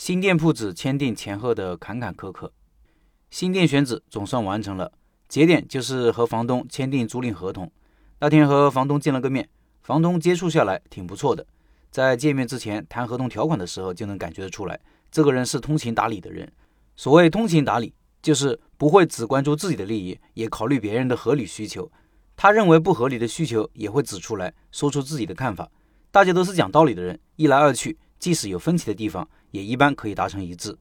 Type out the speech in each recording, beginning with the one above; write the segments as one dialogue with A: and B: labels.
A: 新店铺子签订前后的坎坎坷坷，新店选址总算完成了，节点就是和房东签订租赁合同。那天和房东见了个面，房东接触下来挺不错的，在见面之前谈合同条款的时候就能感觉得出来，这个人是通情达理的人。所谓通情达理，就是不会只关注自己的利益，也考虑别人的合理需求。他认为不合理的需求也会指出来，说出自己的看法。大家都是讲道理的人，一来二去，即使有分歧的地方，也一般可以达成一致。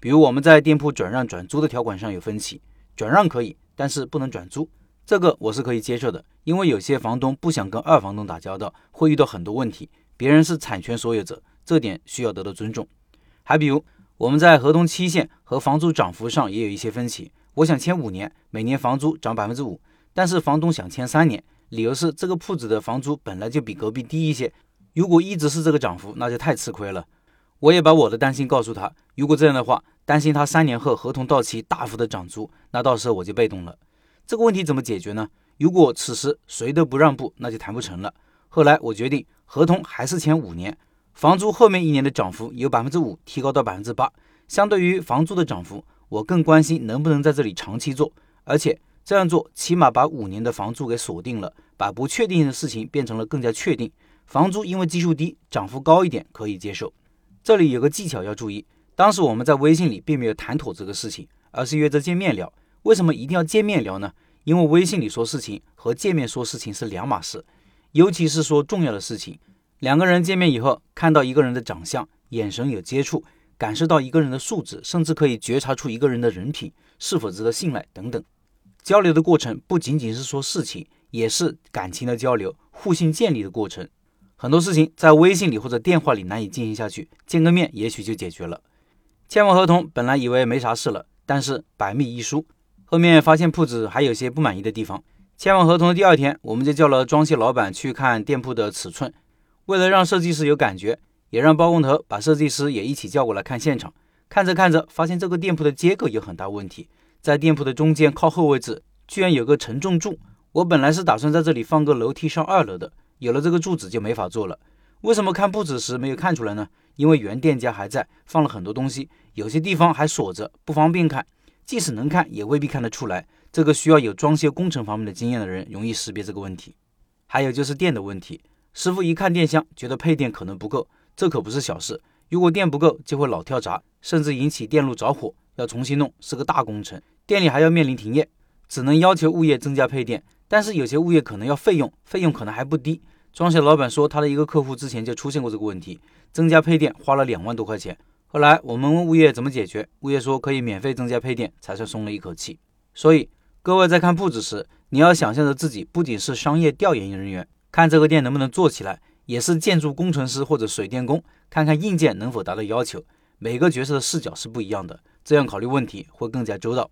A: 比如我们在店铺转让转租的条款上有分歧，转让可以，但是不能转租。这个我是可以接受的，因为有些房东不想跟二房东打交道，会遇到很多问题。别人是产权所有者，这点需要得到尊重。还比如我们在合同期限和房租涨幅上也有一些分歧，我想签五年，每年房租涨百分之五，但是房东想签三年，理由是这个铺子的房租本来就比隔壁低一些，如果一直是这个涨幅，那就太吃亏了。我也把我的担心告诉他，如果这样的话，担心他三年后合同到期大幅的涨租，那到时候我就被动了。这个问题怎么解决呢？如果此时谁都不让步，那就谈不成了。后来我决定合同还是签五年，房租后面一年的涨幅由百分之五提高到百分之八。相对于房租的涨幅，我更关心能不能在这里长期做，而且这样做起码把五年的房租给锁定了，把不确定的事情变成了更加确定。房租因为基数低，涨幅高一点可以接受。这里有个技巧要注意，当时我们在微信里并没有谈妥这个事情，而是约着见面聊。为什么一定要见面聊呢？因为微信里说事情和见面说事情是两码事，尤其是说重要的事情。两个人见面以后，看到一个人的长相、眼神有接触，感受到一个人的素质，甚至可以觉察出一个人的人品是否值得信赖等等。交流的过程不仅仅是说事情，也是感情的交流、互信建立的过程。很多事情在微信里或者电话里难以进行下去，见个面也许就解决了。签完合同，本来以为没啥事了，但是百密一疏。后面发现铺子还有些不满意的地方。签完合同的第二天，我们就叫了装修老板去看店铺的尺寸。为了让设计师有感觉，也让包工头把设计师也一起叫过来看现场。看着看着，发现这个店铺的结构有很大问题。在店铺的中间靠后位置，居然有个承重柱。我本来是打算在这里放个楼梯上二楼的，有了这个柱子就没法做了。为什么看布置时没有看出来呢？因为原店家还在，放了很多东西，有些地方还锁着，不方便看。即使能看，也未必看得出来。这个需要有装修工程方面的经验的人容易识别这个问题。还有就是电的问题，师傅一看电箱，觉得配电可能不够，这可不是小事。如果电不够，就会老跳闸，甚至引起电路着火，要重新弄，是个大工程。店里还要面临停业，只能要求物业增加配电。但是有些物业可能要费用，费用可能还不低。装修老板说，他的一个客户之前就出现过这个问题，增加配电花了两万多块钱。后来我们问物业怎么解决，物业说可以免费增加配电，才算松了一口气。所以各位在看铺子时，你要想象着自己不仅是商业调研人员，看这个店能不能做起来，也是建筑工程师或者水电工，看看硬件能否达到要求。每个角色的视角是不一样的，这样考虑问题会更加周到。